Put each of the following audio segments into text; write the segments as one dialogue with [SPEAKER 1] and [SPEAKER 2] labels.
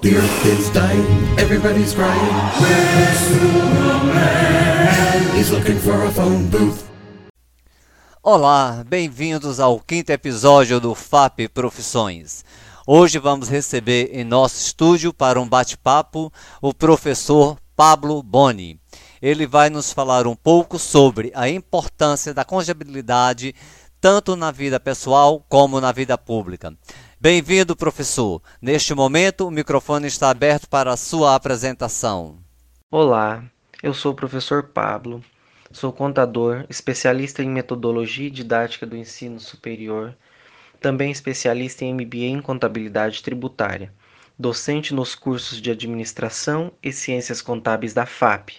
[SPEAKER 1] The earth is dying, everybody's crying. Where's Superman? He's looking for a phone booth.
[SPEAKER 2] Olá, bem-vindos ao quinto episódio do FAP Profissões. Hoje vamos receber em nosso estúdio para um bate-papo o professor Pablo Boni. Ele vai nos falar um pouco sobre a importância da conjabilidade tanto na vida pessoal como na vida pública. Bem-vindo, professor. Neste momento, o microfone está aberto para a sua apresentação.
[SPEAKER 3] Olá, eu sou o professor Pablo, sou contador, especialista em metodologia e didática do ensino superior, também especialista em MBA em contabilidade tributária, docente nos cursos de administração e ciências contábeis da FAP.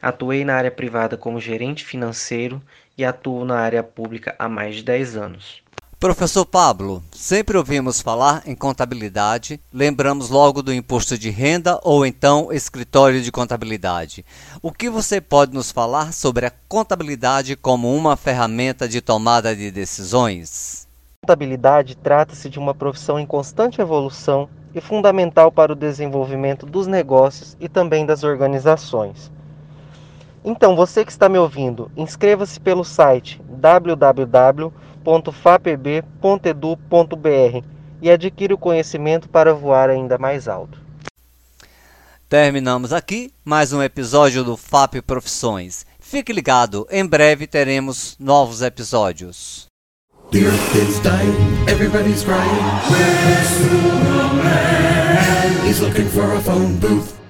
[SPEAKER 3] Atuei na área privada como gerente financeiro e atuo na área pública há mais de 10 anos.
[SPEAKER 2] Professor Pablo, sempre ouvimos falar em contabilidade, lembramos logo do imposto de renda ou então escritório de contabilidade. O que você pode nos falar sobre a contabilidade como uma ferramenta de tomada de decisões?
[SPEAKER 3] Contabilidade trata-se de uma profissão em constante evolução e fundamental para o desenvolvimento dos negócios e também das organizações. Então, você que está me ouvindo, inscreva-se pelo site www.fapb.edu.br e adquira o conhecimento para voar ainda mais alto.
[SPEAKER 2] Terminamos aqui mais um episódio do FAP Profissões. Fique ligado, em breve teremos novos episódios.
[SPEAKER 1] The earth is dying, everybody's crying. Where's Superman? He's looking for a phone booth.